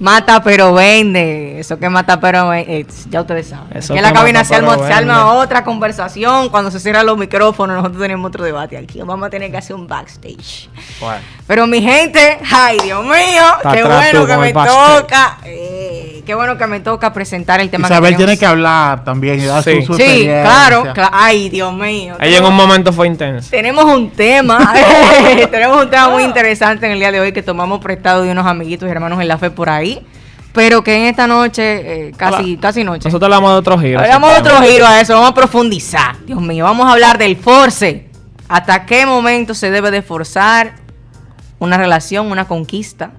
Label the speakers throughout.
Speaker 1: Mata pero vende. Eso que mata pero vende. eh, ya ustedes saben.
Speaker 2: Eso
Speaker 1: que en la cabina se arma,
Speaker 2: pero
Speaker 1: se arma
Speaker 2: vende.
Speaker 1: otra conversación. Cuando se cierran los micrófonos, nosotros tenemos otro debate aquí. Vamos a tener que hacer un backstage.
Speaker 2: Bueno.
Speaker 1: Pero mi gente, ay Dios mío,
Speaker 2: Está
Speaker 1: qué bueno que me toca. eh, qué bueno que me toca presentar el tema
Speaker 3: Isabel
Speaker 1: que
Speaker 3: tiene que hablar también y dar
Speaker 2: Sí.
Speaker 3: su, su
Speaker 1: Sí, claro, cla- Ay, Dios mío.
Speaker 2: Ahí en un momento fue intenso.
Speaker 1: Tenemos un tema, tenemos un tema muy interesante en el día de hoy que tomamos prestado de unos amiguitos y hermanos en la fe por ahí, pero que en esta noche, eh, casi, casi noche,
Speaker 2: Nosotros le damos de otro giro.
Speaker 1: le damos otro giro a eso, vamos a profundizar. Dios mío, vamos a hablar del force. ¿Hasta qué momento se debe de forzar una relación, una conquista?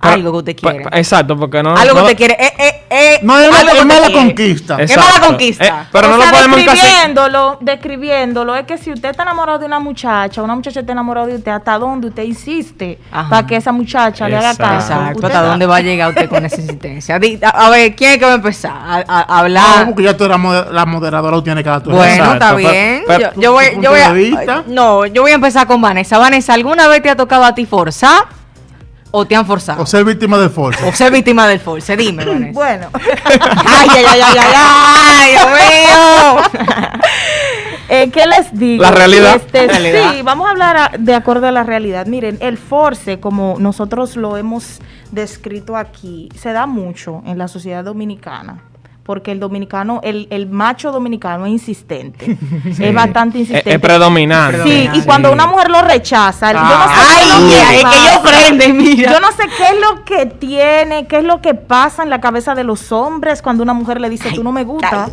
Speaker 2: Pero-
Speaker 1: algo que usted quiere.
Speaker 2: Exacto, porque no.
Speaker 1: algo que usted quiere. Eh, eh, eh,
Speaker 3: No es
Speaker 1: algo
Speaker 3: mala,
Speaker 1: que
Speaker 3: es mala conquista.
Speaker 1: ¿Qué
Speaker 2: Exacto.
Speaker 1: mala conquista?
Speaker 2: Eh, pero
Speaker 4: o
Speaker 2: no
Speaker 4: sea,
Speaker 2: lo podemos
Speaker 4: describiéndolo, describiéndolo, es que si usted está enamorado de una muchacha, una muchacha está enamorada de usted, ¿hasta dónde usted insiste
Speaker 1: Ajá.
Speaker 4: para que esa muchacha le haga caso?
Speaker 1: Exacto, ¿hasta dónde va a llegar usted con esa insistencia? A, a ver, ¿quién es que va a empezar? A, a- a hablar.
Speaker 3: No, porque ya tú eras moder- la moderadora, tú tienes que dar tu
Speaker 1: Bueno,
Speaker 2: Exacto,
Speaker 1: está bien.
Speaker 2: pero-
Speaker 1: yo, yo voy,
Speaker 3: ¿Tu
Speaker 1: yo voy a, no, yo voy a empezar con Vanessa. Vanessa, ¿alguna vez te ha tocado a ti forzar o te han forzado?
Speaker 3: O ser víctima del force.
Speaker 1: O ser víctima del force. Dime, Vanessa.
Speaker 4: Bueno,
Speaker 1: ay, ay, ay, ay, ay, ay, Dios mío.
Speaker 4: eh, ¿qué les digo?
Speaker 2: La realidad.
Speaker 4: Este,
Speaker 1: Realidad.
Speaker 4: Sí, vamos a hablar a- de acuerdo a la realidad. Miren, el force, como nosotros lo hemos descrito aquí, se da mucho en la sociedad dominicana. Porque el dominicano, el, el macho dominicano es insistente. Es bastante
Speaker 2: Es,
Speaker 4: insistente.
Speaker 2: es predominante.
Speaker 4: Sí, y cuando una mujer lo rechaza, yo no sé
Speaker 1: Ay,
Speaker 4: qué es que
Speaker 1: es ellos prenden, mira.
Speaker 4: Yo no sé qué es lo que tiene, qué es lo que pasa en la cabeza de los hombres cuando una mujer le dice, tú no me gusta,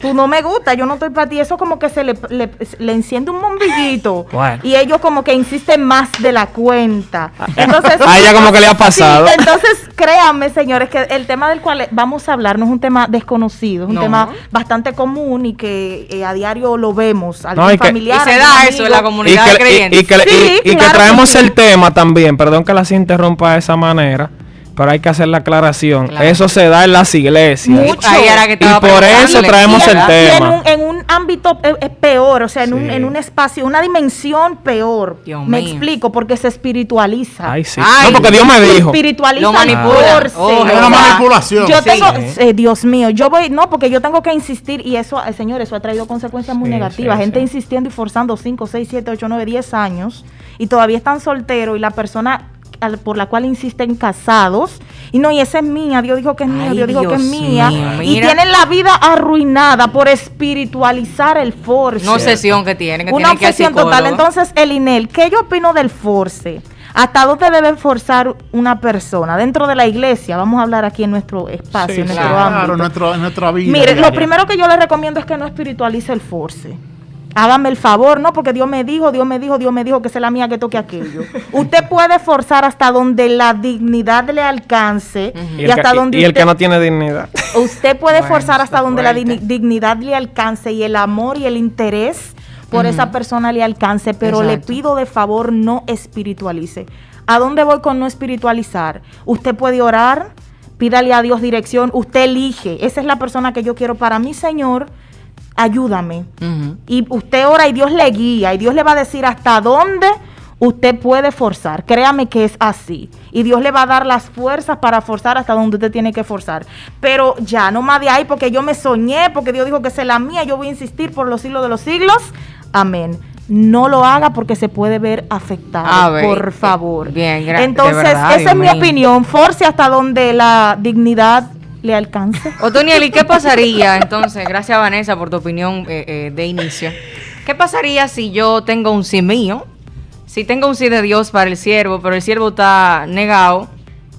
Speaker 4: tú no me gusta, yo no estoy para ti. Eso como que se le, le- le enciende un bombillito
Speaker 2: Bueno.
Speaker 4: y ellos como que insisten más de la cuenta. Entonces,
Speaker 2: A ella como que le ha pasado.
Speaker 4: Sí, entonces, créanme, señores, que el tema del cual vamos a hablar no es un tema desconocido, es un
Speaker 1: No.
Speaker 4: tema bastante común y que eh, a diario lo vemos. Algún
Speaker 2: No, y que-
Speaker 1: Y se da
Speaker 4: amigo.
Speaker 1: eso en la
Speaker 2: Y
Speaker 1: comunidad
Speaker 2: que,
Speaker 1: de
Speaker 2: y-
Speaker 1: creyentes.
Speaker 2: y que, y-
Speaker 4: Sí,
Speaker 2: y que
Speaker 4: claro que
Speaker 2: traemos
Speaker 4: sí.
Speaker 2: el tema también, perdón que las interrumpa de esa manera, pero hay que hacer la aclaración.
Speaker 1: Claro.
Speaker 2: Eso se da en las iglesias.
Speaker 4: Mucho.
Speaker 1: Ahí era que
Speaker 2: Y por eso traemos
Speaker 4: Y en-
Speaker 2: el
Speaker 4: y en
Speaker 2: tema.
Speaker 4: un, en un ámbito eh, eh, peor, o sea, en, un,
Speaker 2: Sí.
Speaker 4: en un espacio, una dimensión peor.
Speaker 1: Dios
Speaker 4: Me
Speaker 1: mío.
Speaker 4: explico, porque se espiritualiza.
Speaker 2: Ay, sí.
Speaker 1: Ay.
Speaker 2: no, porque Dios me dijo.
Speaker 4: espiritualiza
Speaker 1: Lo manipula. Oh,
Speaker 3: Es una manipulación.
Speaker 4: Yo
Speaker 1: Sí.
Speaker 4: tengo, eh, Dios mío, yo voy, no, porque yo tengo que insistir y eso, eh, señor, eso ha traído consecuencias muy
Speaker 2: Sí,
Speaker 4: negativas.
Speaker 2: sí,
Speaker 4: Gente
Speaker 2: sí.
Speaker 4: insistiendo y forzando 5, 6, 7, 8, 9, 10 años y todavía están solteros y la persona al- por la cual insisten casados y no, y esa es mía, Dios dijo que es mía,
Speaker 1: Ay,
Speaker 4: Dios dijo que es mía
Speaker 1: mío,
Speaker 4: y
Speaker 1: mira.
Speaker 4: tienen la vida arruinada por espiritualizar el force.
Speaker 1: Una obsesión que tiene, que
Speaker 4: Una
Speaker 1: que
Speaker 4: obsesión total. Entonces, el INEL, ¿qué yo opino del force? ¿Hasta dónde debe forzar una persona? Dentro de la iglesia, vamos a hablar aquí en nuestro espacio,
Speaker 2: Sí,
Speaker 4: en nuestro
Speaker 1: claro.
Speaker 4: ámbito.
Speaker 3: Nuestro, en nuestra vida.
Speaker 4: Mire, lo primero que yo le recomiendo es que no espiritualice el force. Hágame el favor, ¿no? Porque Dios me dijo, Dios me dijo, Dios me dijo que sea la mía que toque aquello. Usted puede forzar hasta donde la dignidad le alcance
Speaker 2: Y
Speaker 4: hasta
Speaker 2: que,
Speaker 4: donde
Speaker 2: y el que no tiene dignidad.
Speaker 4: usted puede
Speaker 1: Bueno,
Speaker 4: forzar hasta donde la
Speaker 1: fuerte.
Speaker 4: dignidad le alcance y el amor y el interés por esa persona le alcance, pero le pido de favor no espiritualice. ¿A dónde voy con no espiritualizar? Usted puede orar, pídale a Dios dirección, usted elige, esa es la persona que yo quiero para mí, Señor, ayúdame. Y usted ora y Dios le guía y Dios le va a decir hasta dónde usted puede forzar. Créame que es así. Y Dios le va a dar las fuerzas para forzar hasta donde usted tiene que forzar. Pero ya, no más de ahí porque yo me soñé, porque Dios dijo que es la mía, yo voy a insistir por los siglos de los siglos. Amén. No lo haga porque se puede ver afectado.
Speaker 1: Ver,
Speaker 4: por
Speaker 1: eh,
Speaker 4: favor.
Speaker 1: bien, gra- de
Speaker 4: Entonces,
Speaker 1: verdad,
Speaker 4: esa
Speaker 1: Dios
Speaker 4: es mi
Speaker 1: mío.
Speaker 4: opinión. Force hasta donde la dignidad le alcance.
Speaker 1: Otoniel, ¿y qué pasaría entonces? Gracias, Vanessa, por tu opinión eh, eh, de inicio. ¿Qué pasaría si yo tengo un sí mío? Si tengo un sí de Dios para el siervo, pero el siervo está negado,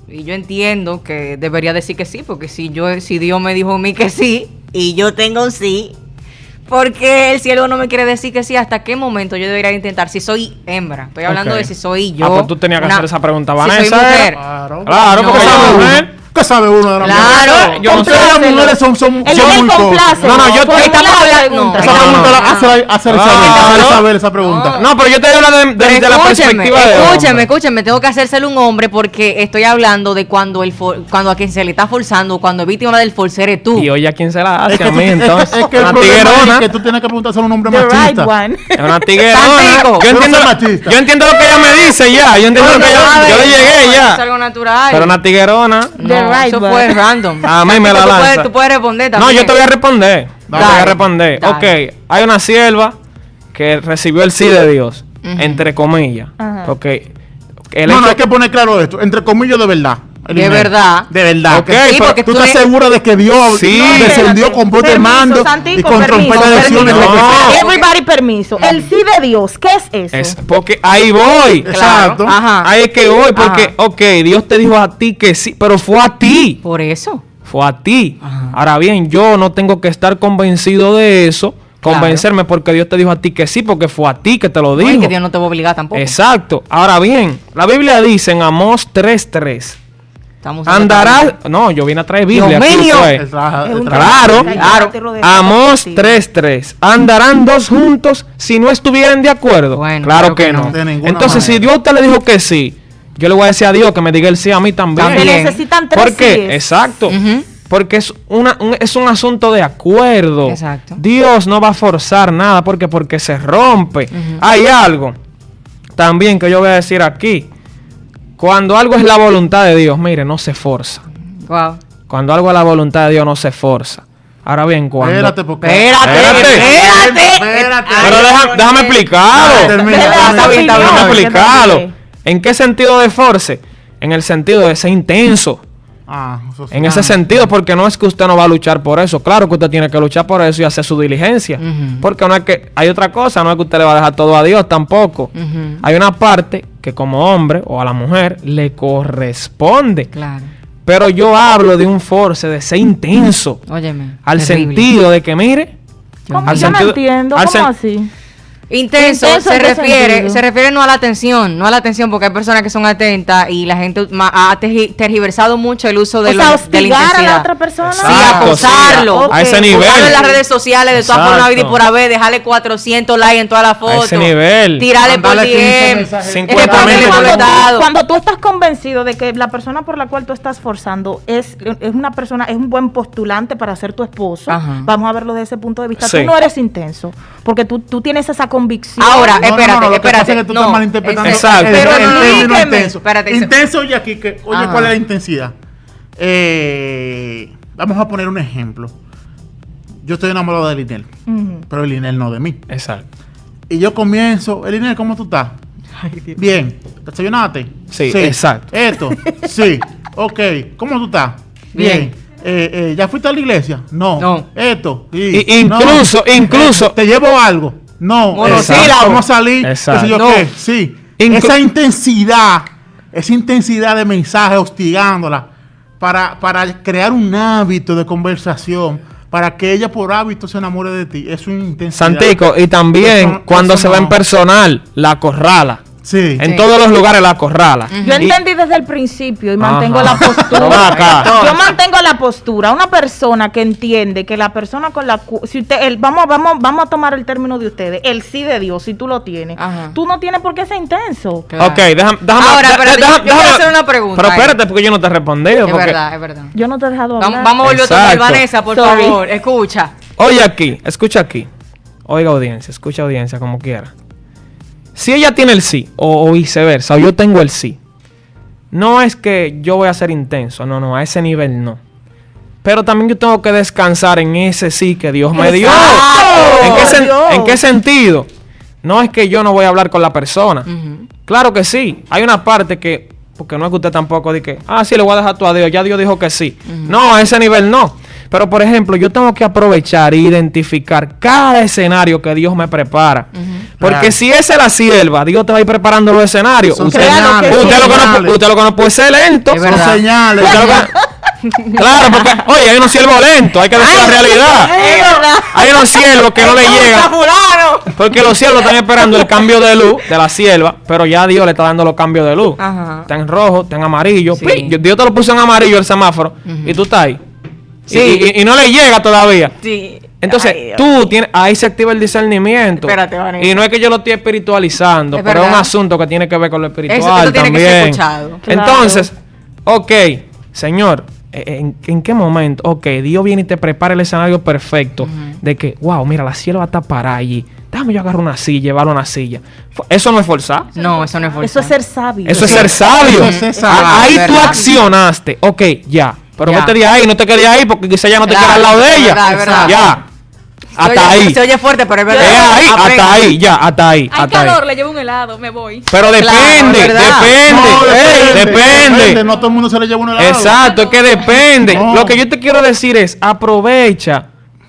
Speaker 1: y yo entiendo que debería decir que sí, porque si yo, si Dios me dijo a mí que sí, y yo tengo un sí, porque el siervo no me quiere decir que sí, ¿hasta qué momento yo debería intentar? Si soy hembra, estoy hablando de si soy yo.
Speaker 2: Ah, pues tú tenías que
Speaker 1: una-
Speaker 2: hacer esa pregunta,
Speaker 1: si soy
Speaker 2: Vanessa.
Speaker 1: mujer.
Speaker 3: Claro.
Speaker 2: Claro,
Speaker 1: No.
Speaker 2: porque es mujer.
Speaker 3: ¿Qué sabe uno de la
Speaker 1: Claro,
Speaker 3: mujer?
Speaker 2: yo no sé.
Speaker 3: Las mujeres son, son,
Speaker 4: El
Speaker 3: son
Speaker 4: él
Speaker 3: muy
Speaker 4: complace.
Speaker 2: No, no, yo-
Speaker 4: Formula
Speaker 1: estamos
Speaker 4: la
Speaker 1: hablando-
Speaker 3: Esa pregunta la hace, hace
Speaker 2: Ah,
Speaker 3: Isabel.
Speaker 2: no.
Speaker 3: Isabel esa pregunta.
Speaker 2: No, pero yo estoy hablando de- la perspectiva de
Speaker 1: escúcheme, escúcheme, tengo que hacérselo un hombre porque estoy hablando de cuando el for- cuando a quien se le está forzando, cuando es víctima del force eres tú.
Speaker 2: Y oye, ¿a quién se la hace?
Speaker 3: Es que,
Speaker 2: a mí,
Speaker 3: es
Speaker 2: entonces.
Speaker 3: es que el
Speaker 2: una tiguerona.
Speaker 3: es que tú tienes que preguntar a un hombre machista.
Speaker 2: Es una tiguerona. Yo entiendo, yo entiendo lo que ella me dice ya. Yo entiendo lo que ella, yo le llegué
Speaker 1: Es
Speaker 2: ya.
Speaker 1: algo natural.
Speaker 2: Pero una tiguerona.
Speaker 1: No,
Speaker 4: right
Speaker 1: eso fue random.
Speaker 2: A mí me la
Speaker 1: Tú puedes-
Speaker 2: lanza.
Speaker 1: Tú puedes responder
Speaker 2: No,
Speaker 1: también.
Speaker 2: yo te voy a responder. Yo te voy a
Speaker 1: Dale,
Speaker 2: responder.
Speaker 1: dale.
Speaker 2: Ok, hay una sierva que recibió el sí de Dios,
Speaker 1: Ujú.
Speaker 2: entre comillas.
Speaker 4: Ajá.
Speaker 2: Porque el
Speaker 3: No, no,
Speaker 2: hecho-
Speaker 3: hay que poner claro esto. Entre comillas, de verdad.
Speaker 1: De verdad.
Speaker 3: De verdad.
Speaker 2: Ok,
Speaker 3: Que-
Speaker 1: Sí,
Speaker 2: pero
Speaker 3: ¿Tú
Speaker 1: tú
Speaker 3: estás
Speaker 1: eres-
Speaker 3: segura de que Dios
Speaker 2: Sí.
Speaker 3: descendió con poder de mando
Speaker 4: Santico,
Speaker 3: y con
Speaker 4: permiso,
Speaker 3: trompeta de
Speaker 4: permiso.
Speaker 3: acciones?
Speaker 2: No.
Speaker 4: Everybody permiso. El sí de Dios, ¿qué es eso?
Speaker 2: es porque ahí voy.
Speaker 3: Exacto.
Speaker 1: Ajá.
Speaker 2: Ahí es que voy, porque,
Speaker 1: Ajá.
Speaker 2: ok, Dios te dijo a ti que sí, pero fue a ti.
Speaker 1: Por eso.
Speaker 2: Fue a ti. Ahora bien, yo no tengo que estar convencido de eso, convencerme porque Dios te dijo a ti que sí, porque fue a ti que te lo dijo.
Speaker 1: que Dios no te va a obligar tampoco.
Speaker 2: Exacto. Ahora bien, la Biblia dice en Amós 3:3,
Speaker 1: Estamos
Speaker 2: andarás, no, yo vine a traer Biblia.
Speaker 1: Dios
Speaker 2: aquí Claro, claro.
Speaker 4: perspectiva.
Speaker 2: 3:3. Andarán dos juntos si no estuvieran de acuerdo.
Speaker 1: Bueno,
Speaker 2: claro que
Speaker 1: que
Speaker 2: no. Entonces, si. Dios te le dijo que sí, yo le voy a decir a Dios que me diga el sí a mí también.
Speaker 1: También.
Speaker 4: necesitan tres
Speaker 2: ¿Por qué?
Speaker 4: síes.
Speaker 2: Exacto. Porque es, una, un, es un asunto de acuerdo.
Speaker 1: Exacto.
Speaker 2: Dios no va a forzar nada porque, porque se rompe. Hay algo también que yo voy a decir aquí. Cuando algo es la voluntad de Dios, mire, no se forza.
Speaker 1: Wow.
Speaker 2: Cuando algo es la voluntad de Dios, no se forza. Ahora bien, cuando...
Speaker 3: Espérate, porque.
Speaker 1: Espérate,
Speaker 2: Espérate.
Speaker 3: Espérate.
Speaker 2: Pero deja- déjame explicarlo.
Speaker 3: termina,
Speaker 2: Déjame explicarlo. ¿En qué sentido de force? En el sentido de ser intenso.
Speaker 3: Ah, eso sí.
Speaker 2: En ese
Speaker 3: Ah,
Speaker 2: sentido, porque no es que usted no va a luchar por eso. Claro que usted tiene que luchar por eso y hacer su diligencia. Porque no es que hay otra cosa, no es que usted le va a dejar todo a Dios tampoco. Hay una parte que como hombre o a la mujer le corresponde.
Speaker 1: Claro.
Speaker 2: Pero yo hablo de un force, de ser intenso.
Speaker 1: Óyeme.
Speaker 2: Al
Speaker 1: terrible.
Speaker 2: sentido de que, mire. Al
Speaker 4: Yo no
Speaker 2: sentido-
Speaker 4: entiendo.
Speaker 2: al
Speaker 4: ¿Cómo así?
Speaker 1: Intenso,
Speaker 4: Intenso,
Speaker 1: se
Speaker 4: ¿en qué
Speaker 1: refiere,
Speaker 4: sentido?
Speaker 1: se refiere no a la atención, no a la atención, porque hay personas que son atentas y la gente ha tergi- tergiversado mucho el uso de,
Speaker 4: O
Speaker 1: lo-
Speaker 4: sea,
Speaker 1: de la
Speaker 4: hostigar a
Speaker 1: intensidad.
Speaker 4: la otra persona.
Speaker 1: Sí, acosarlo.
Speaker 2: sí, a- a ese nivel.
Speaker 1: En las redes sociales, de todas formas, y por haber, dejarle 400 likes en todas las fotos.
Speaker 2: ese nivel.
Speaker 1: Tirarle por
Speaker 3: Mandarle 15
Speaker 1: DM.
Speaker 3: mensajes.
Speaker 2: 50
Speaker 1: responderle
Speaker 2: mil.
Speaker 1: por
Speaker 4: cuando, tú, cuando tú estás convencido de que la persona por la cual tú estás forzando es, es una persona, es un buen postulante para ser tu esposo,
Speaker 1: Ajá.
Speaker 4: vamos a verlo desde ese punto de vista.
Speaker 2: Sí.
Speaker 4: Tú no eres intenso, porque tú, tú tienes esa convicción.
Speaker 1: Ahora,
Speaker 3: No,
Speaker 1: espérate,
Speaker 3: no, no, lo que
Speaker 1: espérate.
Speaker 3: pasa es que tú
Speaker 1: no,
Speaker 3: estás malinterpretando
Speaker 1: es-
Speaker 2: Exacto.
Speaker 3: el,
Speaker 1: Pero
Speaker 3: el término
Speaker 1: explíqueme.
Speaker 3: intenso.
Speaker 1: Espérate,
Speaker 3: intenso y aquí, que, oye,
Speaker 1: Ajá.
Speaker 3: ¿cuál es la intensidad? Eh, vamos a poner un ejemplo. Yo estoy enamorado de Linel, pero Linel no de mí.
Speaker 2: Exacto.
Speaker 3: Y yo comienzo, Linel, ¿cómo tú estás? Bien. ¿Desayunaste?
Speaker 2: Sí, exacto.
Speaker 3: Esto, sí. Ok. ¿Cómo tú estás? Bien. Eh, eh, ¿Ya fuiste a la iglesia? No.
Speaker 1: No.
Speaker 3: Esto. sí.
Speaker 2: Y- incluso-
Speaker 3: No.
Speaker 2: incluso-
Speaker 3: Eh, ¿Te llevo algo? No. Exacto. ¿Cómo salir?
Speaker 2: Exacto.
Speaker 3: ¿Qué sé yo
Speaker 1: No.
Speaker 3: qué? Sí.
Speaker 2: Inclu-
Speaker 3: esa intensidad, esa intensidad de mensaje hostigándola para, para crear un hábito de conversación, para que ella por hábito se enamore de ti. Es una intensidad.
Speaker 2: Santico, y también cuando se va en personal, la acorrala.
Speaker 3: Sí.
Speaker 2: En
Speaker 1: Sí.
Speaker 2: todos los lugares la acorrala.
Speaker 4: Yo entendí desde el principio y mantengo
Speaker 2: Ajá.
Speaker 4: la postura.
Speaker 2: Pero.
Speaker 4: Yo mantengo la postura. Una persona que entiende que la persona con la cu- si usted el, vamos vamos vamos a tomar el término de ustedes, el sí de Dios, si tú lo tienes,
Speaker 1: Ajá.
Speaker 4: tú no tienes por qué ser intenso.
Speaker 1: Claro.
Speaker 2: Ok, déjame, déjame.
Speaker 1: Ahora,
Speaker 2: da-
Speaker 1: yo- yo
Speaker 2: déjame-
Speaker 1: hacer una pregunta
Speaker 2: Pero
Speaker 1: ahí.
Speaker 2: espérate, porque yo no te he respondido.
Speaker 1: Es
Speaker 2: porque-
Speaker 1: verdad, es verdad.
Speaker 4: Yo no te he dejado hablar.
Speaker 1: Vamos, vamos a volver a. Vanessa, por
Speaker 4: Sorry.
Speaker 1: favor. Escucha.
Speaker 2: Oye aquí, escucha aquí. Oiga audiencia, escucha audiencia como quiera. Si ella tiene el sí, o, o viceversa, o yo tengo el sí, no es que yo voy a ser intenso, no, no, a ese nivel no. Pero también yo tengo que descansar en ese sí que Dios me dio. ¿En qué, sen- en qué sentido? No es que yo no voy a hablar con la persona. Claro que sí. Hay una parte que, porque no es que usted tampoco diga que, ah, sí, le voy a dejar a Dios. Ya Dios dijo que sí. No, a ese nivel no. Pero, por ejemplo, yo tengo que aprovechar e identificar cada escenario que Dios me prepara. Porque
Speaker 3: Claro.
Speaker 2: si esa es la sierva, Dios te va a ir preparando los escenarios.
Speaker 3: Son
Speaker 2: Usted,
Speaker 3: señales.
Speaker 4: sí.
Speaker 2: usted lo que no, usted lo que no puede ser lento.
Speaker 3: Son señales.
Speaker 2: Usted lo Claro, porque, oye, hay unos siervos lentos, hay que decir la realidad. Hay unos siervos que no le llegan. Porque los siervos están esperando el cambio de luz de la sierva, pero ya Dios le está dando los cambios de luz.
Speaker 1: Ajá.
Speaker 2: Está en rojo, está en amarillo. Dios te lo puso en amarillo el semáforo y tú estás ahí.
Speaker 1: Sí.
Speaker 2: Y, y- y no le llega todavía.
Speaker 1: Sí.
Speaker 2: Entonces,
Speaker 1: Ay,
Speaker 2: tú tienes, ahí se activa el discernimiento.
Speaker 1: Espérate, Vanessa.
Speaker 2: y no es que yo lo estoy espiritualizando,
Speaker 1: Es
Speaker 2: pero es un asunto que tiene que ver con lo espiritual
Speaker 1: Eso que tú tienes que
Speaker 2: también.
Speaker 1: ser escuchado.
Speaker 4: Claro.
Speaker 2: Entonces, ok, señor, eh, ¿en, en qué momento? Ok, Dios viene y te prepara el escenario perfecto de que, wow, mira, la sierva está parada allí. Déjame yo agarrar una silla, llevarlo a una silla. Eso no es forzar.
Speaker 1: No, eso no es
Speaker 4: Eso
Speaker 1: forzar.
Speaker 4: es ser sabio.
Speaker 2: Eso es
Speaker 3: Eso-
Speaker 2: ser sabio.
Speaker 3: eso es ser
Speaker 2: Ah,
Speaker 3: sabio.
Speaker 2: Ahí tú accionaste. Ok, ya. Pero
Speaker 1: Ya.
Speaker 2: vete de ahí, no te quedes ahí porque quizá ya no te
Speaker 1: Claro,
Speaker 2: queda al lado de
Speaker 1: es
Speaker 2: ella.
Speaker 1: verdad, es verdad.
Speaker 2: Ya. Hasta
Speaker 1: oye-
Speaker 2: ahí.
Speaker 1: Se oye fuerte, pero es
Speaker 2: Es
Speaker 1: verdad.
Speaker 2: ahí,
Speaker 1: Aprende.
Speaker 2: hasta ahí, ya, hasta ahí.
Speaker 5: Hay
Speaker 2: hasta ahí.
Speaker 5: calor, le llevo un helado, me voy.
Speaker 2: Pero
Speaker 1: Claro,
Speaker 2: depende,
Speaker 1: es
Speaker 2: depende,
Speaker 3: No,
Speaker 2: depende.
Speaker 3: No todo el mundo se le lleva un helado.
Speaker 2: Exacto, es que depende.
Speaker 3: No.
Speaker 2: Lo que yo te quiero decir es, aprovecha,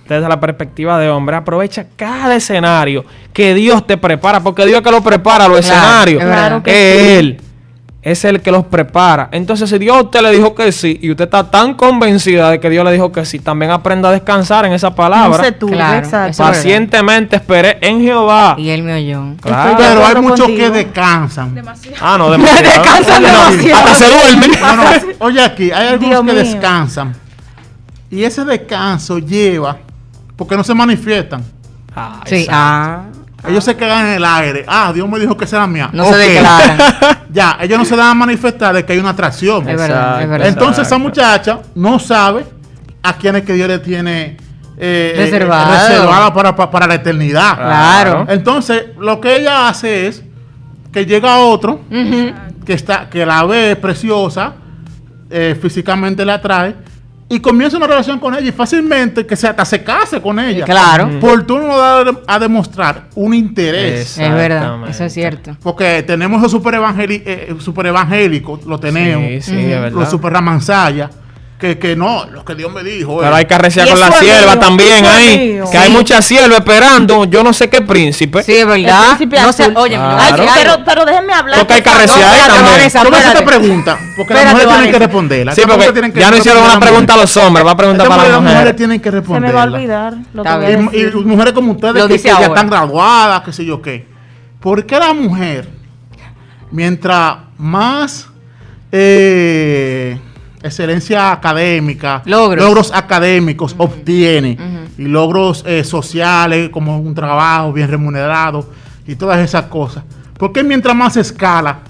Speaker 2: desde la perspectiva de hombre, aprovecha cada escenario que Dios te prepara, porque Dios es que lo prepara los
Speaker 1: Claro,
Speaker 2: escenarios.
Speaker 1: es.
Speaker 4: Claro que
Speaker 2: es
Speaker 4: sí.
Speaker 2: Es el que los prepara. Entonces, si Dios a usted le dijo que sí y usted está tan convencida de que Dios le dijo que sí, también aprenda a descansar en esa
Speaker 4: No
Speaker 2: palabra.
Speaker 1: Claro,
Speaker 4: exacto.
Speaker 1: eso es verdad.
Speaker 2: Pacientemente esperé en Jehová.
Speaker 1: Y él me oyó.
Speaker 2: Claro.
Speaker 3: Pero hay muchos
Speaker 4: contigo.
Speaker 3: que descansan.
Speaker 5: Demasiado.
Speaker 2: Ah, no, demasiado.
Speaker 1: Descansan
Speaker 2: No,
Speaker 1: demasiado.
Speaker 2: Hasta se duermen.
Speaker 3: No, no, Oye, aquí hay algunos
Speaker 4: Dios
Speaker 3: que
Speaker 4: mío.
Speaker 3: descansan. Y ese descanso lleva, porque no se manifiestan.
Speaker 2: Ah,
Speaker 1: Sí,
Speaker 2: exacto.
Speaker 1: ah.
Speaker 3: Ellos se quedan en el aire. Ah, Dios me dijo que será mía.
Speaker 1: No se declaran.
Speaker 3: ya, ellos no se dan a manifestar de que hay una atracción.
Speaker 1: Es verdad, es verdad.
Speaker 3: Entonces esa muchacha no sabe a quién es que Dios le tiene eh, eh,
Speaker 1: Reservado.
Speaker 3: reservada para, para, para la eternidad.
Speaker 1: Claro.
Speaker 3: Entonces, lo que ella hace es que llega otro que está que la ve preciosa, eh, físicamente la atrae y comienza una relación con ella y fácilmente que se hasta se case con ella.
Speaker 1: Claro.
Speaker 3: Por tú no dar a demostrar un interés.
Speaker 1: Es verdad, eso es cierto.
Speaker 3: Porque tenemos los super, evangeli- eh, super evangélicos, lo tenemos.
Speaker 2: Sí, sí, es verdad.
Speaker 3: Los super ramansaya, que, que no, lo que Dios me dijo.
Speaker 2: Pero
Speaker 3: eh.
Speaker 2: hay que arreciar con la sierva también ahí. Que hay
Speaker 1: Sí.
Speaker 2: muchas siervas esperando, yo no sé qué príncipe.
Speaker 1: Sí, es verdad.
Speaker 4: El príncipe
Speaker 1: No sé, oye,
Speaker 2: Claro.
Speaker 4: Ay, pero, pero déjenme hablar.
Speaker 2: Porque hay que arreciar ahí también.
Speaker 3: Tú me haces pregunta, porque las mujeres tienen que responderla.
Speaker 2: Sí, porque ya no hicieron una pregunta a los hombres, va a preguntar para las
Speaker 3: mujeres
Speaker 2: mujeres.
Speaker 3: tienen que
Speaker 4: Se
Speaker 3: responderla.
Speaker 4: me va a olvidar lo que.
Speaker 3: Y, mujeres como ustedes
Speaker 1: Lo
Speaker 3: que, ya están graduadas, qué sé yo qué. ¿Por qué la mujer, mientras más eh, excelencia académica,
Speaker 1: Logros.
Speaker 3: académicos obtiene y logros eh, sociales como un trabajo bien remunerado y todas esas cosas? ¿Por qué mientras más escala,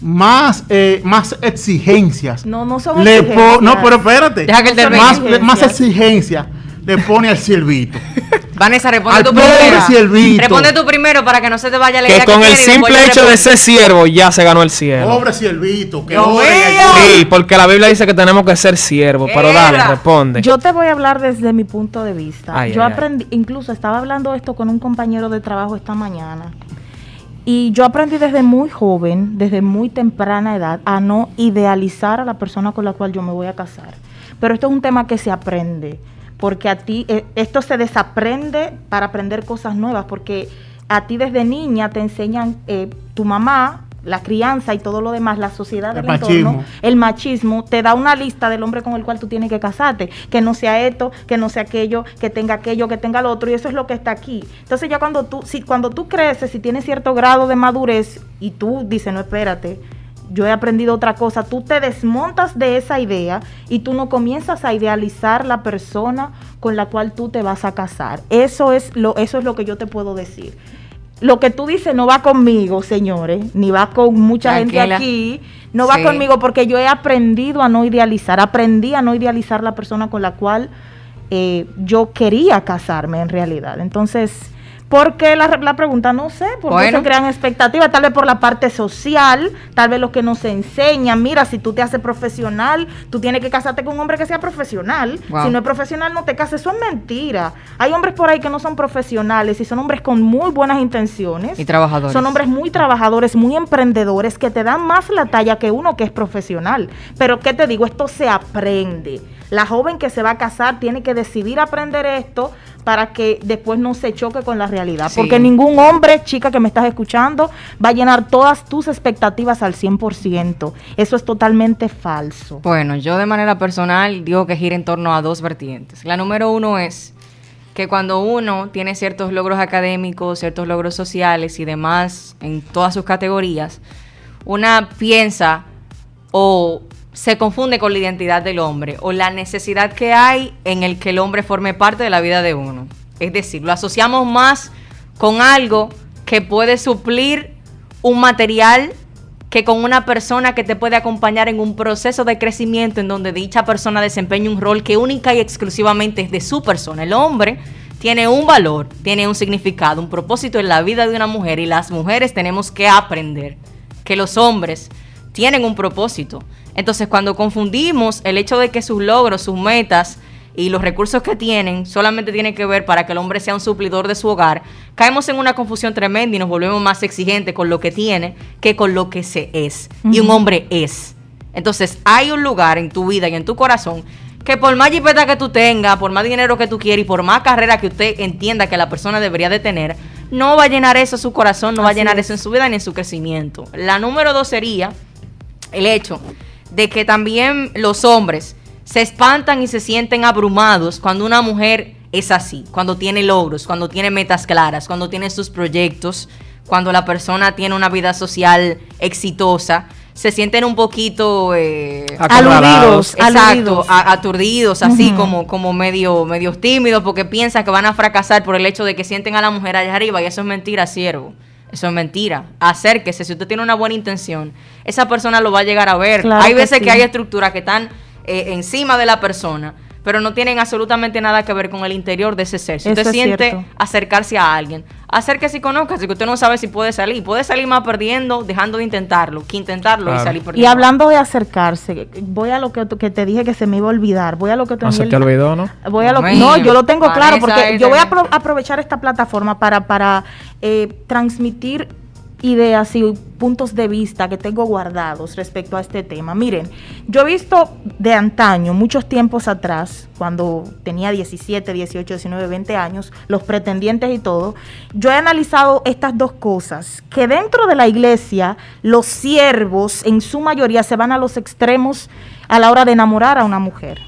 Speaker 3: más, eh, más exigencias
Speaker 4: No, no son
Speaker 3: le
Speaker 4: exigencias.
Speaker 3: no, pero espérate.
Speaker 1: Deja que
Speaker 3: más, le- más exigencia le pone al siervito.
Speaker 1: Vanessa, responde
Speaker 3: pobre
Speaker 1: primero.
Speaker 3: siervito.
Speaker 1: Responde tú primero para que no se te vaya la idea
Speaker 2: Que con el simple hecho de ser siervo ya se ganó el cielo.
Speaker 3: Pobre siervito, que.
Speaker 2: Sí, porque la Biblia dice que tenemos que ser siervos. Pero dale,
Speaker 1: Era.
Speaker 2: responde.
Speaker 4: Yo te voy a hablar desde mi punto de vista.
Speaker 2: Ay,
Speaker 4: yo
Speaker 2: ay, ay.
Speaker 4: aprendí, incluso estaba hablando esto con un compañero de trabajo esta mañana. Y yo aprendí desde muy joven, desde muy temprana edad, a no idealizar a la persona con la cual yo me voy a casar. Pero esto es un tema que se aprende, porque a ti, eh, esto se desaprende para aprender cosas nuevas, porque a ti desde niña te enseñan eh, tu mamá, la crianza y todo lo demás, la sociedad
Speaker 3: El
Speaker 4: del entorno,
Speaker 3: machismo.
Speaker 4: el machismo te da una lista del hombre con el cual tú tienes que casarte, que no sea esto, que no sea aquello, que tenga aquello, que tenga lo otro, y eso es lo que está aquí. Entonces ya cuando tú, si, cuando tú creces, si tienes cierto grado de madurez y tú dices, no, espérate, yo he aprendido otra cosa, tú te desmontas de esa idea y tú no comienzas a idealizar la persona con la cual tú te vas a casar. Eso es lo, eso es lo que yo te puedo decir. Lo que tú dices no va conmigo, señores, ni va con mucha gente aquí, no va conmigo porque yo he aprendido a no idealizar, aprendí a no idealizar la persona con la cual eh, yo quería casarme en realidad. Entonces, ¿por qué la, la pregunta? No sé, porque
Speaker 1: Bueno.
Speaker 4: se crean expectativas, tal vez por la parte social, tal vez lo que nos enseñan, mira, si tú te haces profesional, tú tienes que casarte con un hombre que sea profesional,
Speaker 1: Wow.
Speaker 4: si no es profesional no te cases, eso es mentira. Hay hombres por ahí que no son profesionales y son hombres con muy buenas intenciones.
Speaker 1: Y trabajadores.
Speaker 4: Son hombres muy trabajadores, muy emprendedores, que te dan más la talla que uno que es profesional. Pero, ¿qué te digo? Esto se aprende. La joven que se va a casar tiene que decidir aprender esto para que después no se choque con la realidad.
Speaker 1: Sí.
Speaker 4: Porque ningún hombre, chica que me estás escuchando, va a llenar todas tus expectativas al 100%. Eso es totalmente falso.
Speaker 1: Bueno, yo de manera personal digo que gira en torno a dos vertientes. La número uno es que cuando uno tiene ciertos logros académicos, ciertos logros sociales y demás en todas sus categorías, una piensa o se confunde con la identidad del hombre o la necesidad que hay en el que el hombre forme parte de la vida de uno. Es decir, lo asociamos más con algo que puede suplir un material que con una persona que te puede acompañar en un proceso de crecimiento en donde dicha persona desempeña un rol que única y exclusivamente es de su persona. El hombre tiene un valor, tiene un significado, un propósito en la vida de una mujer y las mujeres tenemos que aprender que los hombres tienen un propósito. Entonces, cuando confundimos el hecho de que sus logros, sus metas y los recursos que tienen solamente tienen que ver para que el hombre sea un suplidor de su hogar, caemos en una confusión tremenda y nos volvemos más exigentes con lo que tiene que con lo que se es. Y un hombre es. Entonces, hay un lugar en tu vida y en tu corazón que por más jipeta que tú tengas, por más dinero que tú quieras y por más carrera que usted entienda que la persona debería de tener, no va a llenar eso su corazón, no va a llenar
Speaker 4: es.
Speaker 1: eso en su vida ni en su crecimiento. La número dos sería el hecho de que también los hombres se espantan y se sienten abrumados cuando una mujer es así, cuando tiene logros, cuando tiene metas claras, cuando tiene sus proyectos, cuando la persona tiene una vida social exitosa, se sienten un poquito eh,
Speaker 4: Aludidos,
Speaker 1: Exacto,
Speaker 4: aludidos.
Speaker 1: a- aturdidos, así como, como medio, medio tímidos, porque piensan que van a fracasar por el hecho de que sienten a la mujer allá arriba, y eso es mentira, siervo. Eso es mentira. Acérquese, si usted tiene una buena intención, esa persona lo va a llegar a ver.
Speaker 4: Claro
Speaker 1: hay
Speaker 4: que
Speaker 1: veces
Speaker 4: sí.
Speaker 1: que hay estructuras que están eh, encima de la persona, pero no tienen absolutamente nada que ver con el interior de ese ser. Si
Speaker 4: Eso
Speaker 1: usted siente
Speaker 4: cierto.
Speaker 1: acercarse a alguien, acérquese y conozcase, que usted no sabe si puede salir. Puede salir más perdiendo, dejando de intentarlo, que intentarlo y salir
Speaker 4: Y
Speaker 1: perdiendo.
Speaker 4: hablando de acercarse, voy a lo que, que te dije que se me iba a olvidar. Voy a lo que
Speaker 2: No se
Speaker 4: también-
Speaker 2: te olvidó, ¿no?
Speaker 4: Voy a lo no, yo lo tengo claro porque yo voy a aprovechar esta plataforma para, para eh, transmitir ideas y puntos de vista que tengo guardados respecto a este tema. Miren, yo he visto de antaño, muchos tiempos atrás, cuando tenía 17, 18, 19, 20 años, los pretendientes y todo, yo he analizado estas dos cosas, que dentro de la iglesia los siervos en su mayoría se van a los extremos a la hora de enamorar a una mujer.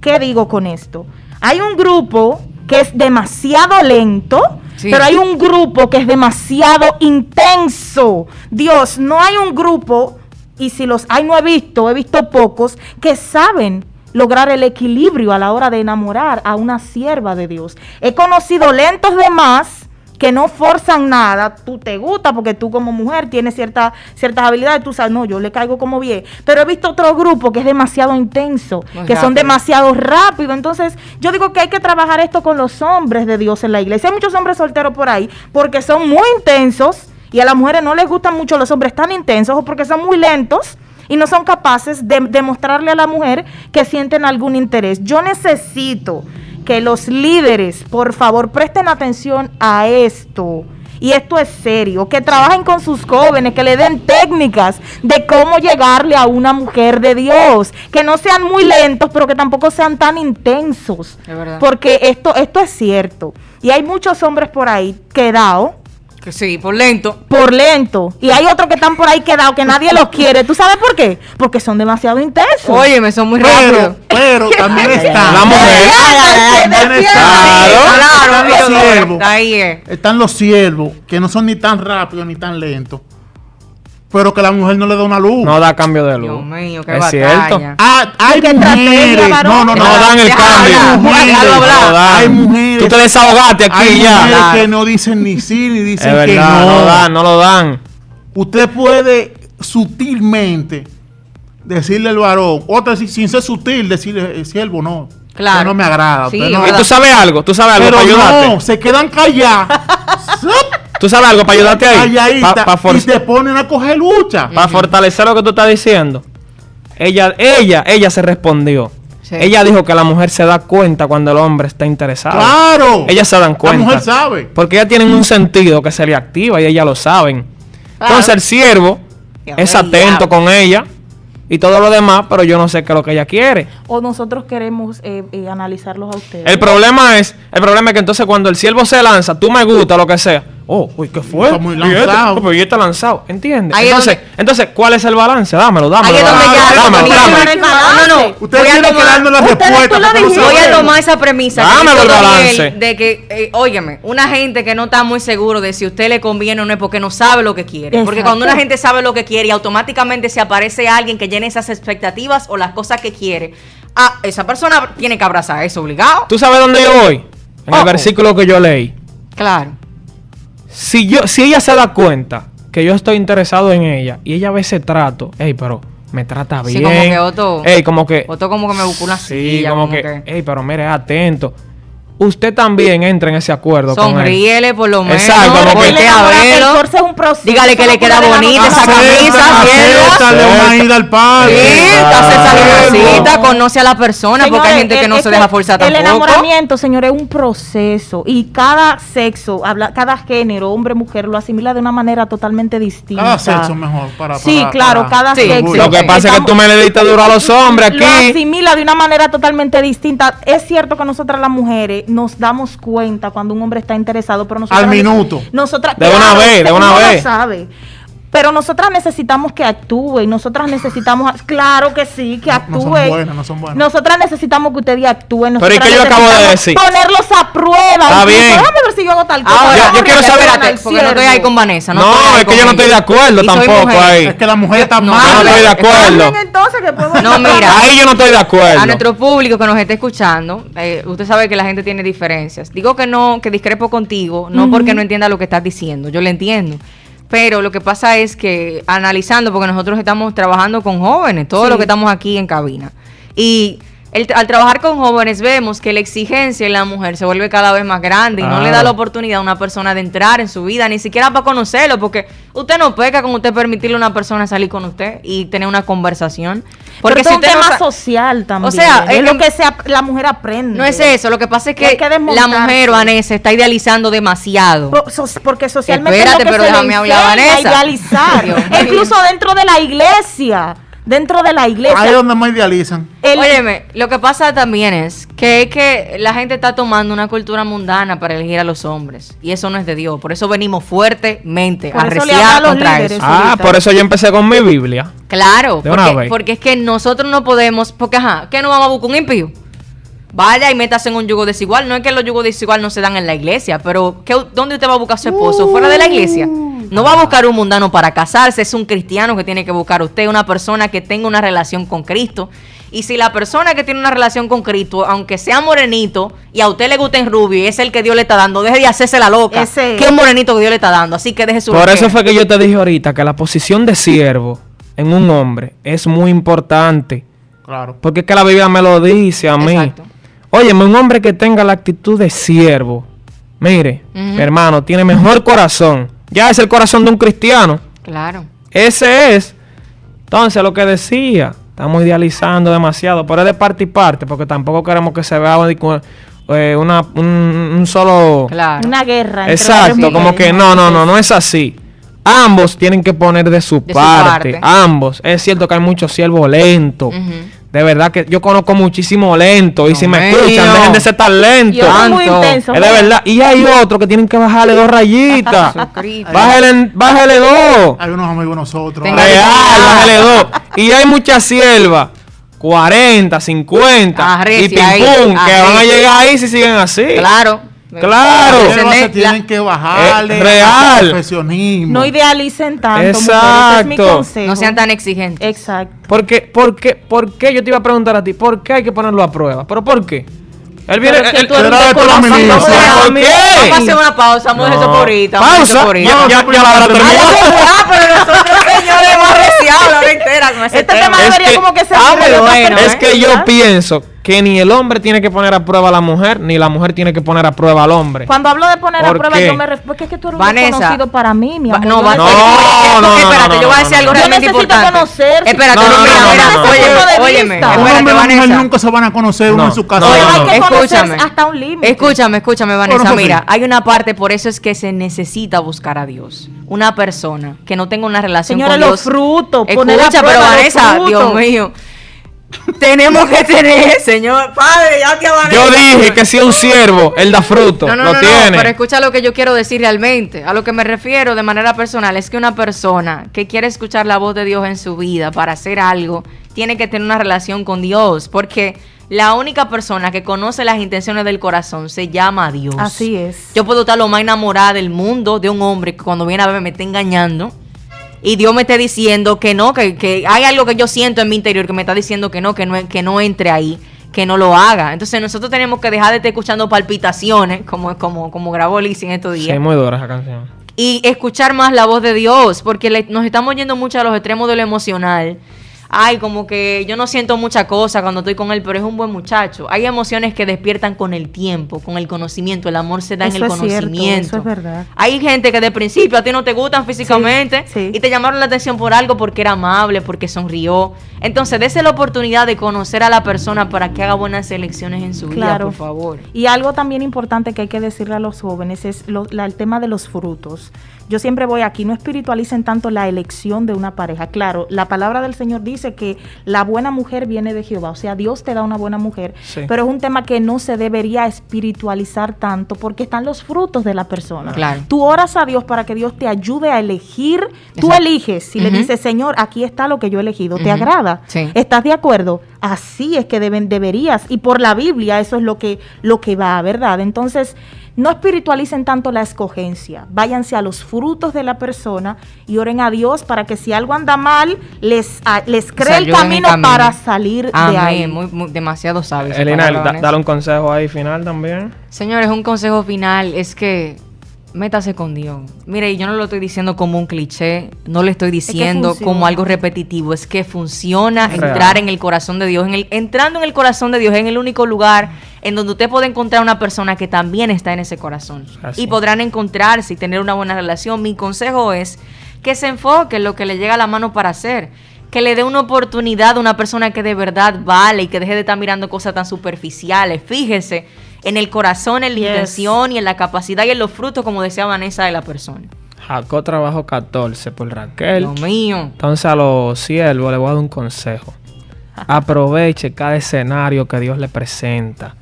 Speaker 4: ¿Qué digo con esto? Hay un grupo que es demasiado lento, Pero hay un grupo que es demasiado intenso. Dios, no hay un grupo, y si los hay no he visto, he visto pocos, que saben lograr el equilibrio a la hora de enamorar a una sierva de Dios. He conocido lentos de más que no forzan nada, tú te gusta porque tú como mujer tienes cierta, ciertas habilidades, tú sabes, no, yo le caigo como bien, pero he visto otro grupo que es demasiado intenso,
Speaker 1: Muy
Speaker 4: que son
Speaker 1: rápido.
Speaker 4: demasiado rápidos, entonces yo digo que hay que trabajar esto con los hombres de Dios en la iglesia, hay muchos hombres solteros por ahí, porque son muy intensos y a las mujeres no les gustan mucho los hombres tan intensos o porque son muy lentos y no son capaces de demostrarle a la mujer que sienten algún interés. Yo necesito que los líderes, por favor, presten atención a esto. Y esto es serio, que trabajen con sus jóvenes, que le den técnicas de cómo llegarle a una mujer de Dios, que no sean muy lentos, pero que tampoco sean tan intensos. Porque esto, esto es cierto. Y hay muchos hombres por ahí quedados
Speaker 1: Que sí, por lento.
Speaker 4: por lento. Y hay otros que están por ahí quedados que nadie los quiere. ¿Tú sabes por qué? Porque son demasiado intensos.
Speaker 1: Óyeme, son muy
Speaker 3: Pero,
Speaker 1: rápidos.
Speaker 3: pero también está.
Speaker 2: La mujer.
Speaker 3: También está.
Speaker 1: Claro.
Speaker 3: Están los siervos que no son ni tan rápidos ni tan lentos. Pero que la mujer no le da una luz.
Speaker 2: No da cambio de luz.
Speaker 1: Dios mío, qué
Speaker 2: es
Speaker 1: batalla.
Speaker 2: cierto.
Speaker 3: Ah, hay
Speaker 4: ¿Qué estrategia,
Speaker 3: mujeres. No, no, no.
Speaker 2: No dan el cambio.
Speaker 1: hablar,
Speaker 3: mujeres.
Speaker 2: No dan.
Speaker 3: Hay mujeres.
Speaker 2: Tú te desahogaste aquí
Speaker 3: Hay
Speaker 2: ya.
Speaker 3: mujeres
Speaker 1: Claro.
Speaker 3: que no dicen ni sí ni dicen
Speaker 2: Es
Speaker 3: que no.
Speaker 2: no dan, no lo dan.
Speaker 3: Usted puede sutilmente decirle al varón, otra si- sin ser sutil, decirle, "Eh, siervo, no.
Speaker 1: Claro.
Speaker 3: Usted no me agrada.
Speaker 1: Sí,
Speaker 3: no-
Speaker 2: Y tú sabes algo, tú sabes algo
Speaker 3: Pero
Speaker 2: para ayudarte.
Speaker 3: no, se quedan callados.
Speaker 2: Tú sabes algo para ayudarte ahí.
Speaker 3: Calladita,
Speaker 2: Para
Speaker 3: y te ponen a coger lucha.
Speaker 2: fortalecer lo que tú estás diciendo. Ella, ella, ella se respondió.
Speaker 1: Sí.
Speaker 2: Ella dijo que la mujer se da cuenta cuando el hombre está interesado.
Speaker 3: Claro.
Speaker 2: Ellas se dan cuenta.
Speaker 3: La mujer sabe.
Speaker 2: Porque ellas tienen un sentido que se le activa y ellas lo saben.
Speaker 1: Claro.
Speaker 2: Entonces el siervo es atento con ella y todo lo demás, pero yo no sé qué es lo que ella quiere.
Speaker 4: o nosotros queremos eh, eh, analizarlos a ustedes.
Speaker 2: El problema es, el problema es que entonces cuando el siervo se lanza, tú me gusta, lo que sea. Oh, uy, ¿qué fue?
Speaker 3: Está muy lanzado.
Speaker 2: pero y este lanzado, ¿entiendes?
Speaker 1: Ahí
Speaker 2: Entonces,
Speaker 1: donde-
Speaker 2: entonces, ¿cuál es el balance? Dámelo, dámelo.
Speaker 1: Ahí es donde
Speaker 2: dámelo,
Speaker 1: ya
Speaker 2: dámelo, dámelo.
Speaker 4: el
Speaker 1: No, no.
Speaker 3: Ustedes
Speaker 1: a
Speaker 3: tienen que
Speaker 1: tomar-
Speaker 3: darnos no
Speaker 4: dijiste.
Speaker 1: Voy a tomar esa premisa
Speaker 2: Dámelo el balance.
Speaker 1: de que, eh, óyeme, una gente que no está muy seguro de si usted le conviene o no es porque no sabe lo que quiere. Porque cuando una gente sabe lo que quiere y automáticamente se aparece alguien que llene esas expectativas o las cosas que quiere, ah, esa persona tiene que abrazar eso obligado.
Speaker 2: ¿Tú sabes dónde yo voy? En el versículo que yo leí.
Speaker 1: Claro.
Speaker 2: Si yo, si ella se da cuenta que yo estoy interesado en ella y ella ve ese trato, ey, pero me trata
Speaker 1: Sí,
Speaker 2: bien.
Speaker 1: como que Otto-
Speaker 2: Ey, como que.
Speaker 1: Otto como que me buscó una
Speaker 2: Sí,
Speaker 1: silla,
Speaker 2: como,
Speaker 1: como
Speaker 2: que,
Speaker 1: que-
Speaker 2: ey, pero mire, atento. Usted también entra en ese acuerdo con él.
Speaker 1: Sonríele por lo menos.
Speaker 2: Exacto, como que-
Speaker 1: voltea a
Speaker 4: enamora-
Speaker 1: verlo.
Speaker 4: el es un proceso.
Speaker 1: Dígale que le
Speaker 4: no
Speaker 1: queda bonita esa camisa,
Speaker 3: Acéptale una ida al
Speaker 1: Sí,
Speaker 3: parque.
Speaker 1: hace esa conoce a la persona, porque hay gente que
Speaker 4: el-
Speaker 1: no se deja forzar
Speaker 4: El
Speaker 1: tampoco.
Speaker 4: enamoramiento, señores, es un proceso y cada sexo, habla, cada género, hombre, mujer, lo asimila de una manera totalmente distinta.
Speaker 3: Cada sexo mejor para.
Speaker 4: Sí,
Speaker 3: para-
Speaker 4: claro,
Speaker 3: para-
Speaker 4: cada
Speaker 1: Sí,
Speaker 4: sexo.
Speaker 2: Lo que
Speaker 1: Sí.
Speaker 2: pasa es que tú me le diste duro a los hombres
Speaker 4: Lo
Speaker 2: aquí.
Speaker 4: asimila de una manera totalmente distinta. Es cierto que nosotras las mujeres nos damos cuenta cuando un hombre está interesado, pero nosotras
Speaker 3: Al minuto.
Speaker 4: Nosotras,
Speaker 2: De una vez, de una
Speaker 4: uno lo
Speaker 2: vez.
Speaker 4: sabe. Pero nosotras necesitamos que actúe, nosotras necesitamos, claro que sí, que
Speaker 3: No-
Speaker 4: actúe.
Speaker 3: no son buenas, no son buenas.
Speaker 4: Nosotras necesitamos que ustedes actúen.
Speaker 2: Pero ¿y
Speaker 4: nosotras
Speaker 2: qué yo acabo de decir?
Speaker 4: Ponerlos a prueba.
Speaker 2: Está bien.
Speaker 4: Déjame ver si yo hago tal cosa.
Speaker 1: Ahora,
Speaker 2: Yo- quiero saber-
Speaker 1: Espérate, porque no estoy ahí con Vanessa.
Speaker 2: No,
Speaker 1: ahí
Speaker 2: es que yo no estoy de acuerdo tampoco ahí.
Speaker 3: Es que la mujer está
Speaker 1: No,
Speaker 2: Yo no
Speaker 3: mal.
Speaker 2: estoy de acuerdo.
Speaker 4: Entonces que
Speaker 1: No, mira.
Speaker 2: Ahí yo no estoy de acuerdo.
Speaker 1: A nuestro público que nos esté escuchando, eh, usted sabe que la gente tiene diferencias. Digo que no, que discrepo contigo, no porque no entienda lo que estás diciendo, yo le entiendo. Pero lo que pasa es que analizando, porque nosotros estamos trabajando con jóvenes, todos
Speaker 4: Sí.
Speaker 1: los que estamos aquí en cabina. Y el- al trabajar con jóvenes vemos que la exigencia en la mujer se vuelve cada vez más grande y no le da
Speaker 2: Claro.
Speaker 1: la oportunidad a una persona de entrar en su vida, ni siquiera para conocerlo, porque usted no peca con usted permitirle a una persona salir con usted y tener una conversación. Porque
Speaker 4: es un
Speaker 1: no
Speaker 4: tema social también.
Speaker 1: sea,
Speaker 4: es
Speaker 1: en-
Speaker 4: lo que se la mujer aprende.
Speaker 1: no es eso, lo que pasa es que,
Speaker 4: que
Speaker 1: la mujer, Vanessa, está idealizando demasiado.
Speaker 4: So- Porque socialmente
Speaker 1: Espérate,
Speaker 4: es lo que
Speaker 1: pero
Speaker 4: se
Speaker 1: déjame hablar, Vanessa.
Speaker 4: idealizar. Incluso dentro de la iglesia. Dentro de la iglesia.
Speaker 3: Ahí es donde más idealizan.
Speaker 4: el-
Speaker 1: Óyeme, lo que pasa también es que es que la gente está tomando una cultura mundana para elegir a los hombres. Y eso no es de Dios. Por eso venimos fuertemente
Speaker 4: Por
Speaker 1: a
Speaker 4: eso le
Speaker 1: reciar
Speaker 4: habla a los
Speaker 1: contra
Speaker 4: líderes.
Speaker 1: eso.
Speaker 2: Ah,
Speaker 4: ahorita.
Speaker 2: por eso yo empecé con mi Biblia.
Speaker 1: Claro,
Speaker 2: De una
Speaker 1: porque,
Speaker 2: vez.
Speaker 1: porque es que nosotros no podemos, porque ajá, ¿qué no vamos a buscar un impío? Vaya y métase en un yugo desigual. No es que los yugos desigual no se dan en la iglesia, pero ¿qué, ¿dónde usted va a buscar su esposo? ¿Fuera de la iglesia? No va a buscar un mundano para casarse, es un cristiano que tiene que buscar usted, una persona que tenga una relación con Cristo. Y si la persona que tiene una relación con Cristo, aunque sea morenito y a usted le guste en rubio y es el que Dios le está dando, deje de hacerse la loca.
Speaker 4: Ese-
Speaker 1: Que es un morenito que Dios le está dando, así que deje su
Speaker 2: Por eso fue que yo te dije ahorita que la posición de siervo en un hombre es muy importante.
Speaker 3: Claro.
Speaker 2: Porque es que la Biblia me lo dice a mí.
Speaker 1: Exacto.
Speaker 2: Óyeme, un hombre que tenga la actitud de siervo, mire,
Speaker 1: Ujú.
Speaker 2: hermano, tiene mejor corazón. Ya es el corazón de un cristiano.
Speaker 1: Claro.
Speaker 2: Ese es. Entonces, lo que decía, estamos idealizando demasiado, pero es de parte y parte, porque tampoco queremos que se vea eh, una, un, un solo...
Speaker 1: Claro.
Speaker 4: Una guerra.
Speaker 2: Exacto, como que no, no, no, no es así. Ambos tienen que poner de su,
Speaker 1: De su
Speaker 2: parte. Ambos. Es cierto que hay muchos siervos lentos.
Speaker 1: Ujú.
Speaker 2: De verdad que yo conozco muchísimo lento. Y si me
Speaker 1: mío.
Speaker 2: escuchan, dejen de ser tan
Speaker 4: otros muy
Speaker 1: Tanto.
Speaker 4: intensos.
Speaker 2: Es de verdad. Y hay otros que tienen que bajarle dos rayitas. Bájale, bájale dos.
Speaker 3: Hay unos amigos nosotros.
Speaker 2: Real, bájale dos. Y hay muchas siervas. 40, 50
Speaker 1: Arrecia
Speaker 2: y pim pum, que
Speaker 1: arrecia.
Speaker 2: van a llegar ahí si siguen así.
Speaker 1: Claro.
Speaker 2: Claro.
Speaker 3: se
Speaker 1: la-
Speaker 3: tienen que bajarle
Speaker 2: Eh, real.
Speaker 3: al profesionismo.
Speaker 4: No idealicen tanto.
Speaker 2: Exacto.
Speaker 4: mujeres, es mi consejo.
Speaker 1: No sean tan exigentes.
Speaker 4: Exacto.
Speaker 2: ¿Por qué, por, qué. Yo te iba a preguntar a ti, ¿por qué hay que ponerlo a prueba? ¿Pero por qué? Él viene.
Speaker 4: Pero es que
Speaker 2: él- él- ¿Por qué?
Speaker 1: Vamos a hacer una pausa, vamos a eso por ahorita.
Speaker 2: Pausa. Ya, ya, ya la hora terminó.
Speaker 1: Ah, pero nosotros, señores, hemos reciado la hora entera con ese
Speaker 4: Este
Speaker 1: tema.
Speaker 4: debería
Speaker 2: que-
Speaker 4: como que ser
Speaker 1: Ah, bueno,
Speaker 2: es que yo pienso que ni el hombre tiene que poner a prueba a la mujer, ni la mujer tiene que poner a prueba al hombre.
Speaker 4: Cuando hablo de poner a
Speaker 2: ¿Por
Speaker 4: prueba,
Speaker 2: qué?
Speaker 4: yo me refiero. Porque es que tú eres un
Speaker 1: Vanessa.
Speaker 4: desconocido para mí, mi amor.
Speaker 1: no,
Speaker 4: Yo
Speaker 1: va-
Speaker 2: No,
Speaker 4: necesito-
Speaker 2: no, no,
Speaker 1: espérate,
Speaker 2: no,
Speaker 1: yo voy a
Speaker 2: no,
Speaker 1: decir algo
Speaker 2: no.
Speaker 4: Yo
Speaker 1: realmente
Speaker 4: necesito
Speaker 1: importante.
Speaker 4: conocer
Speaker 1: Espérate, no, mira,
Speaker 2: punto
Speaker 1: óyeme.
Speaker 3: Un hombre y una mujer
Speaker 1: Vanessa.
Speaker 3: nunca se van a conocer uno
Speaker 2: No,
Speaker 3: en su casa.
Speaker 2: no, no,
Speaker 4: hay
Speaker 2: no.
Speaker 4: que
Speaker 1: Escúchame.
Speaker 4: hasta un límite.
Speaker 1: Escúchame, escúchame, Vanessa. Mira, hay una parte, por eso es que se necesita buscar a Dios. Una persona que no tenga una relación con
Speaker 4: los
Speaker 1: Dios.
Speaker 4: frutos, poner a
Speaker 1: Escucha,
Speaker 4: prueba
Speaker 1: pero
Speaker 4: los
Speaker 1: Vanessa,
Speaker 4: frutos.
Speaker 1: Dios mío. Tenemos que tener, señor padre, ya te abané.
Speaker 2: Yo dije que si es un siervo, él da fruto.
Speaker 1: No, no,
Speaker 2: lo
Speaker 1: no, no,
Speaker 2: tiene.
Speaker 1: pero escucha lo que yo quiero decir realmente. A lo que me refiero de manera personal es que una persona que quiere escuchar la voz de Dios en su vida para hacer algo, tiene que tener una relación con Dios, porque la única persona que conoce las intenciones del corazón se llama Dios.
Speaker 4: Así es.
Speaker 1: Yo puedo estar lo más enamorada del mundo de un hombre que cuando viene a verme me está engañando. Y Dios me esté diciendo que no, que, que hay algo que yo siento en mi interior que me está diciendo que no, que no, que no entre ahí, que no lo haga. Entonces nosotros tenemos que dejar de estar escuchando palpitaciones, como, como, como grabó Lizzie en estos días
Speaker 2: Sí, muy dura esa canción.
Speaker 1: y escuchar más la voz de Dios, porque le- nos estamos yendo mucho a los extremos de lo emocional. Ay, como que yo no siento mucha cosa cuando estoy con él, pero es un buen muchacho. Hay emociones que despiertan con el tiempo, con el conocimiento. El amor se da
Speaker 4: Eso
Speaker 1: en el
Speaker 4: es cierto,
Speaker 1: conocimiento.
Speaker 4: eso es verdad.
Speaker 1: Hay gente que de principio a ti no te gustan físicamente
Speaker 4: sí.
Speaker 1: y te llamaron la atención por algo porque era amable, porque sonrió. Entonces, dése la oportunidad de conocer a la persona para que haga buenas elecciones en su vida, por favor.
Speaker 4: Y algo también importante que hay que decirle a los jóvenes es lo- la- el tema de los frutos. Yo siempre voy aquí, no espiritualicen tanto la elección de una pareja. Claro, la palabra del Señor dice que la buena mujer viene de Jehová, o sea, Dios te da una buena mujer,
Speaker 2: Sí.
Speaker 4: pero es un tema que no se debería espiritualizar tanto porque están los frutos de la persona.
Speaker 1: Claro.
Speaker 4: Tú oras a Dios para que Dios te ayude a elegir, tú eliges, si le dices, Señor, aquí está lo que yo he elegido, ¿te agrada?
Speaker 1: Sí.
Speaker 4: ¿Estás de acuerdo? Así es que deben, deberías. Y por la Biblia eso es lo que, lo que va, ¿verdad? Entonces, no espiritualicen tanto la escogencia. Váyanse a los frutos de la persona y oren a Dios para que si algo anda mal, les, a- les cree el camino, para salir de ahí.
Speaker 1: Muy, muy- demasiado
Speaker 2: da-
Speaker 1: Vanessa.
Speaker 2: dale un consejo ahí final también.
Speaker 1: Señores, un consejo final es que métase con Dios. Mire, y yo no lo estoy diciendo como un cliché, no le estoy diciendo como algo repetitivo, es que funciona
Speaker 2: Real.
Speaker 1: entrar en el corazón de Dios. En el, entrando en el corazón de Dios es en el único lugar en donde usted puede encontrar una persona que también está en ese corazón.
Speaker 2: Así.
Speaker 1: Y podrán encontrarse y tener una buena relación. Mi consejo es que se enfoque en lo que le llega a la mano para hacer. Que le dé una oportunidad a una persona que de verdad vale y que deje de estar mirando cosas tan superficiales. Fíjese en el corazón, en la
Speaker 4: Yes.
Speaker 1: intención y en la capacidad y en los frutos, como decía Vanessa, de la persona.
Speaker 2: Jacob trabajó 14 por Raquel.
Speaker 1: Lo mío.
Speaker 2: Entonces a los siervos les voy a dar un consejo. Aproveche cada escenario que Dios le presenta.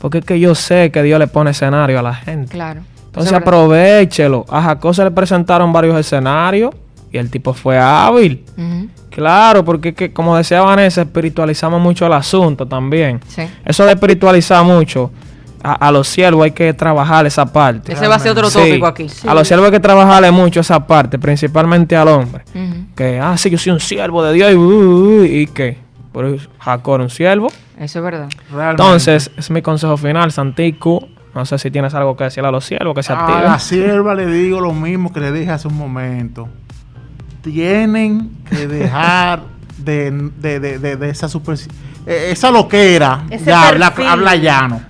Speaker 2: Porque es que yo sé que Dios le pone escenario a la gente.
Speaker 1: Claro.
Speaker 2: Entonces aprovechelo. A Jacob se le presentaron varios escenarios y el tipo fue hábil. Claro, porque es que, como decía Vanessa, espiritualizamos mucho el asunto también.
Speaker 1: Sí.
Speaker 2: Eso de espiritualizar mucho, a, a los siervos hay que trabajar esa parte.
Speaker 1: Ese va a ser otro
Speaker 2: Sí,
Speaker 1: tópico aquí.
Speaker 2: A los siervos hay que trabajarle mucho esa parte, principalmente al hombre.
Speaker 1: Ujú.
Speaker 2: Que, ah, sí, yo soy un siervo de Dios y, uh, uh, y que, por Jacob era un siervo.
Speaker 1: Eso es verdad.
Speaker 3: Realmente.
Speaker 2: Entonces, es mi consejo final, Santico. No sé si tienes algo que decirle a los siervos que se
Speaker 3: A
Speaker 2: activen.
Speaker 3: la sierva le digo lo mismo que le dije hace un momento. Tienen que dejar de, de, de, de- de esa super, eh, esa loquera.
Speaker 4: Ese
Speaker 3: ya habla, habla llano.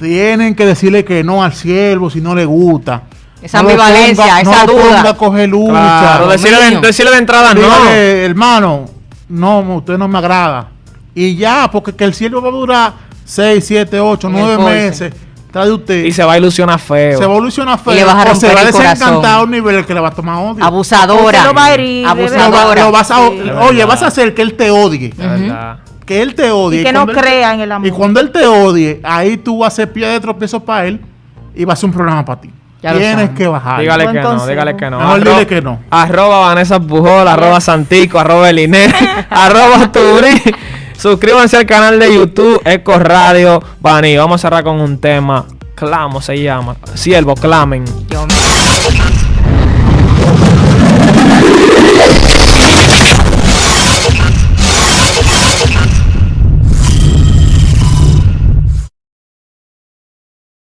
Speaker 3: Tienen que decirle que no al siervo si no le gusta.
Speaker 1: Esa
Speaker 3: No lo
Speaker 1: ambivalencia,
Speaker 3: ponga-
Speaker 1: esa
Speaker 3: no lo
Speaker 1: duda.
Speaker 3: ponga a coger lucha.
Speaker 2: Claro, decirle decirle de entrada no.
Speaker 3: Hermano, no, usted no me agrada. Y ya, porque que el siervo va a durar 6, 7, 8,
Speaker 1: En el
Speaker 3: 9
Speaker 1: corte.
Speaker 3: meses. Trae usted.
Speaker 2: Y se va a ilusionar feo.
Speaker 3: se evoluciona feo.
Speaker 1: Y le vas a
Speaker 3: o se va a desencantar a un nivel que le va a tomar odio.
Speaker 1: Abusadora.
Speaker 4: Lo va a herir,
Speaker 3: Lo, va-
Speaker 1: Abusadora.
Speaker 3: lo vas a,
Speaker 4: Sí.
Speaker 3: oye, vas a hacer que él te odie.
Speaker 2: Verdad.
Speaker 3: Que él te odie.
Speaker 4: Y que no
Speaker 3: él-
Speaker 4: crea en el amor.
Speaker 3: Y cuando él te odie, ahí tú vas a ser pie de tropiezo para él y va a ser un problema para ti.
Speaker 1: Ya
Speaker 3: Tienes que bajar.
Speaker 2: Dígale que no, dígale que no.
Speaker 3: Mejor dile que no.
Speaker 2: Arroba Vanessa Pujol, arroba Santico, arroba Eliné, arroba Turi. Suscríbanse al canal de YouTube, Eco Radio Bani. Vamos a cerrar con un tema. Clamo se llama. Siervo, clamen.